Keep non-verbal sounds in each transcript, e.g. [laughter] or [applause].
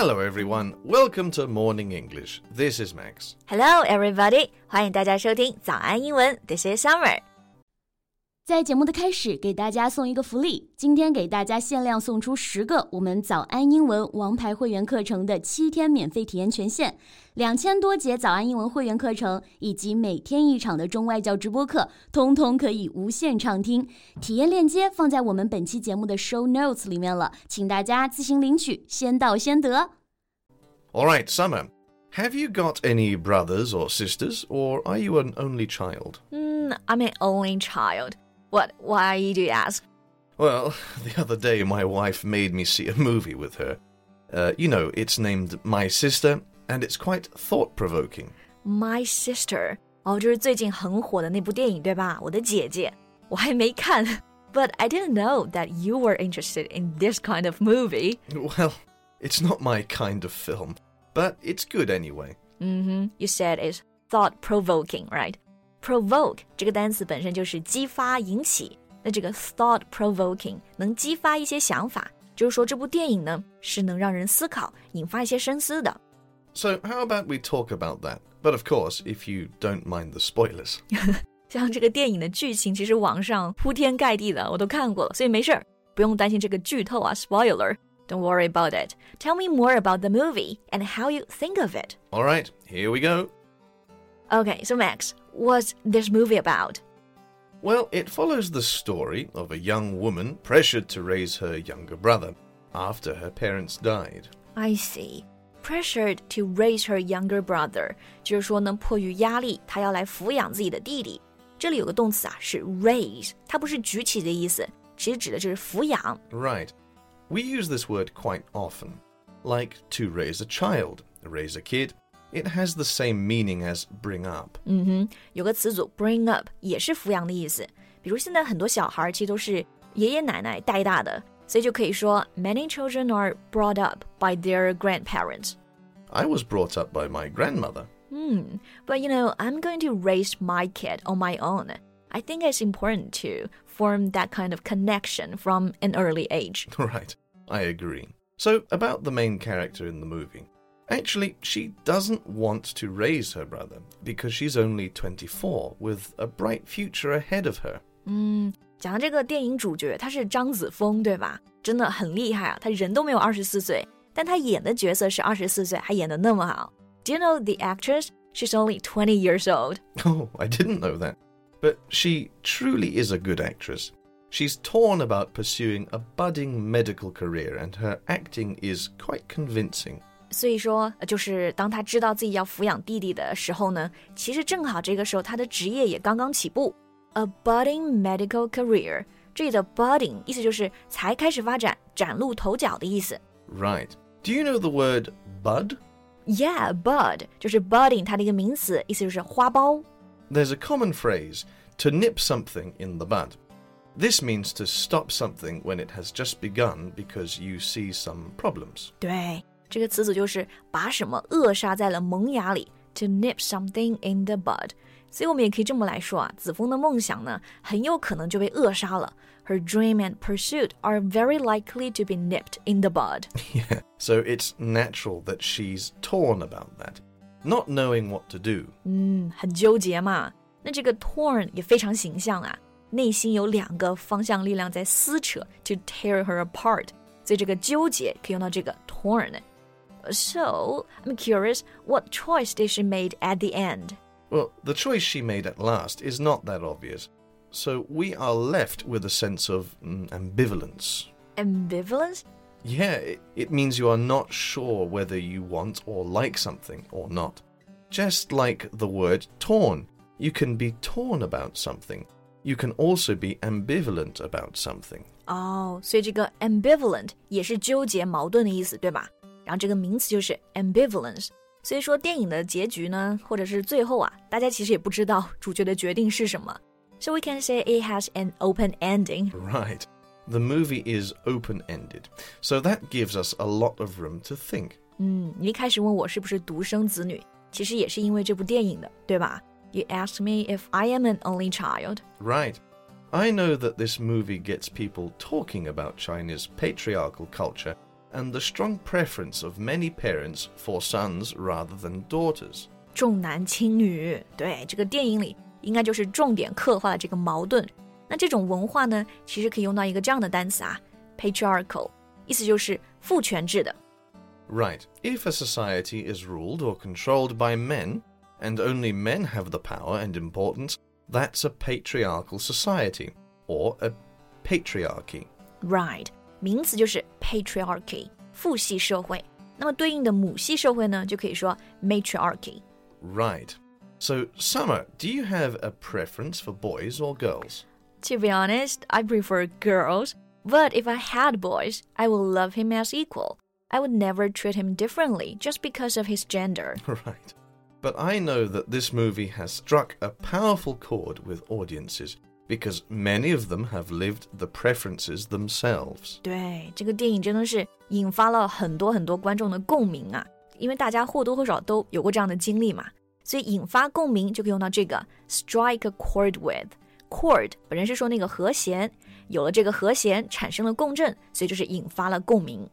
Hello, everyone. Welcome to Morning English. This is Max. Hello, everybody. 欢迎大家收听早安英文。This is Summer. 在节目的开始，给大家送一个福利。今天给大家限量送出十个我们早安英文王牌会员课程的七天免费体验权限，两千多节早安英文会员课程以及每天一场的中外教直播课，通通可以无限畅听。体验链接放在我们本期节目的 show notes 里面了，请大家自行领取，先到先得。All right, Summer. Have you got any brothers or sisters, or are you an only child? Mm, I'm an only child. What? Why do you ask? Well, [laughs] the other day my wife made me see a movie with her. Uh, you know, it's named My Sister, and it's quite thought provoking. My Sister，哦，就是最近很火的那部电影，对吧？我的姐姐，我还没看，but [laughs] I didn't know that you were interested in this kind of movie. [laughs] Well, it's not my kind of film, but it's good anyway. Mm-hmm. You said it's thought provoking, right? provoke 这个单词本身就是激发、引起。那这个 thought provoking 能激发一些想法，就是说这部电影呢是能让人思考、引发一些深思的。So how about we talk about that? But of course, if you don't mind the spoilers. [laughs] 像这个电影的剧情，其实网上铺天盖地的，我都看过了，所以没事儿，不用担心这个剧透啊，spoiler。Don't worry about it. Tell me more about the movie and how you think of it. All right, here we go. Okay, so Max, what's this movie about? Well, it follows the story of a young woman pressured to raise her younger brother after her parents died. I see. Pressured to raise her younger brother，就是说呢，迫于压力，她要来抚养自己的弟弟。这里有个动词啊，是 raise，它不是举起的意思，其实指的就是抚养。Right. We use this word quite often, like to raise a child, raise a kid, it has the same meaning as bring up. 嗯哼，有个词组 bring up 也是抚养的意思。比如现在很多小孩其实都是爷爷奶奶带大的，所以就可以说 many children are brought up by their grandparents. I was brought up by my grandmother. Hmm, but you know, I'm going to raise my kid on my own. I think it's important to form that kind of connection from an early age. [laughs] Right, I agree. So, about the main character in the movie. Actually, she doesn't want to raise her brother because she's only 24 with a bright future ahead of her. 嗯，讲这个电影主角他是张子枫，对吧？真的很厉害啊！他人都没有二十四岁，但他演的角色是二十四岁，还演的那么好。Do you know the actress? She's only 20 years old. [laughs] Oh, I didn't know that. But she truly is a good actress. She's torn about pursuing a budding medical career, and her acting is quite convincing. 所以说，就是当他知道自己要抚养弟弟的时候呢，其实正好这个时候他的职业也刚刚起步，a budding medical career。这里的 budding 意思就是才开始发展、崭露头角的意思。Right. Do you know the word bud? Yeah, bud 就是 budding 它的一个名词，意思就是花苞。There's a common phrase to nip something in the bud. This means to stop something when it has just begun because you see some problems. 对。 这个词组就是把什么扼杀在了萌芽里，to nip something in the bud。所以我们也可以这么来说啊，子枫的梦想呢，很有可能就被扼杀了。Her dream and pursuit are very likely to be nipped in the bud. [laughs] Yeah, so it's natural that she's torn about that, not knowing what to do. 嗯，很纠结嘛。那这个 torn 也非常形象啊，内心有两个方向力量在撕扯，to tear her apart。所以这个纠结可以用到这个 torn。 so, I'm curious, what choice did she make at the end? Well, the choice she made at last is not that obvious. So we are left with a sense of mm, ambivalence. Ambivalence? Yeah, it, it means you are not sure whether you want or like something or not. Just like the word torn, you can be torn about something. You can also be ambivalent about something. 哦，所以这个 oh, ambivalent 也是纠结、矛盾的意思，对吧？ 然后这个名词就是 ambivalence。所以说电影的结局呢，或者是最后啊，大家其实也不知道主角的决定是什么。So we can say it has an open ending. Right. The movie is open-ended, so that gives us a lot of room to think. 嗯，你一开始问我是不是独生子女，其实也是因为这部电影的，对吧？You asked me if I am an only child. Right. I know that this movie gets people talking about China's patriarchal culture and the strong preference of many parents for sons rather than daughters. 重男轻女，对这个电影里应该就是重点刻画了这个矛盾。那这种文化呢，其实可以用到一个这样的单词啊，patriarchal，意思就是父权制的。Right. If a society is ruled or controlled by men, and only men have the power and importance, that's a patriarchal society, or a patriarchy. Right， 名词就是 patriarchy，父系社会。那么对应的母系社会呢，就可以说 matriarchy。 Right. So, Summer, do you have a preference for boys or girls? To be honest, I prefer girls, but if I had boys, I would love him as equal. I would never treat him differently just because of his gender. [laughs] Right. But I know that this movie has struck a powerful chord with audiences because many of them have lived the preferences themselves. 对，这个电影真的是引发了很多很多观众的共鸣啊，因为大家或多或少都有过这样的经历嘛，所以引发共鸣就可以用到这个 strike a chord with。chord 本身是说那个和弦，有了这个和弦产生了共振，所以就是引发了共鸣。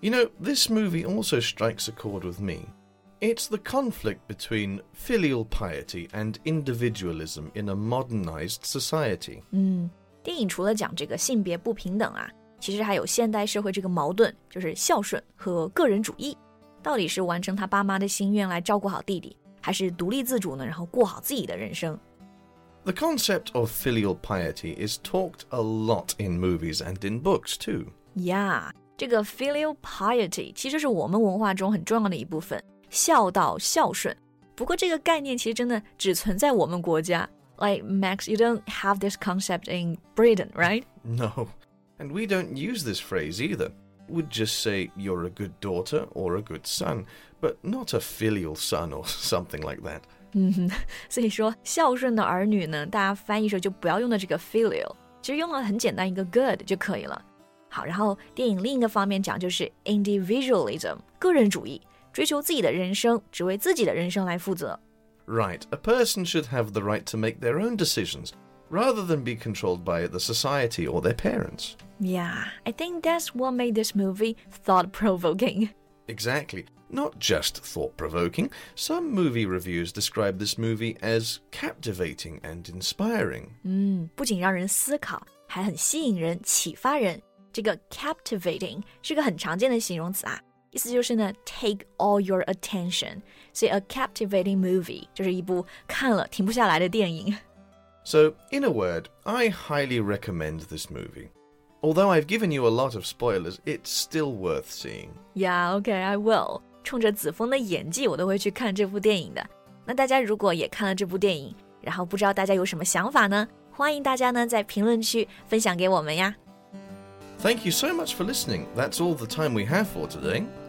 You know, this movie also strikes a chord with me. It's the conflict between filial piety and individualism in a modernized society. 嗯，电影除了讲这个性别不平等啊，其实还有现代社会这个矛盾，就是孝顺和个人主义，到底是完成他爸妈的心愿来照顾好弟弟，还是独立自主呢？然后过好自己的人生？ The concept of filial piety is talked a lot in movies and in books too. Yeah，这个 filial piety 其实是我们文化中很重要的一部分， 孝道、孝顺。不过这个概念其实真的只存在我们国家。Like Max, you don't have this concept in Britain, right? No. And we don't use this phrase either. We'd just say you're a good daughter or a good son, but not a filial son or [laughs] something like that. 嗯哼，所以说孝顺的儿女呢，大家翻译时候就不要用的这个 [laughs] filial，其实用了很简单一个 good 就可以了。好，然后电影另一个方面讲就是 individualism，个人主义， 追求自己的人生，只为自己的人生来负责。 Right, a person should have the right to make their own decisions rather than be controlled by the society or their parents. Yeah, I think that's what made this movie thought provoking. Exactly. Not just thought provoking, some movie reviews describe this movie as captivating and inspiring. 嗯，不仅让人思考，还很吸引人、启发人。这个 captivating 是个很常见的形容词啊， 意思就是呢，take all your attention。所以 a captivating movie 就是一部看了停不下来的电影。 So, in a word, I highly recommend this movie. Although I've given you a lot of spoilers, it's still worth seeing. Yeah, okay, I will. 冲着子枫的演技，我都会去看这部电影的。那大家如果也看了这部电影，然后不知道大家有什么想法呢？欢迎大家呢在评论区分享给我们呀。 Thank you so much for listening. That's all the time we have for today.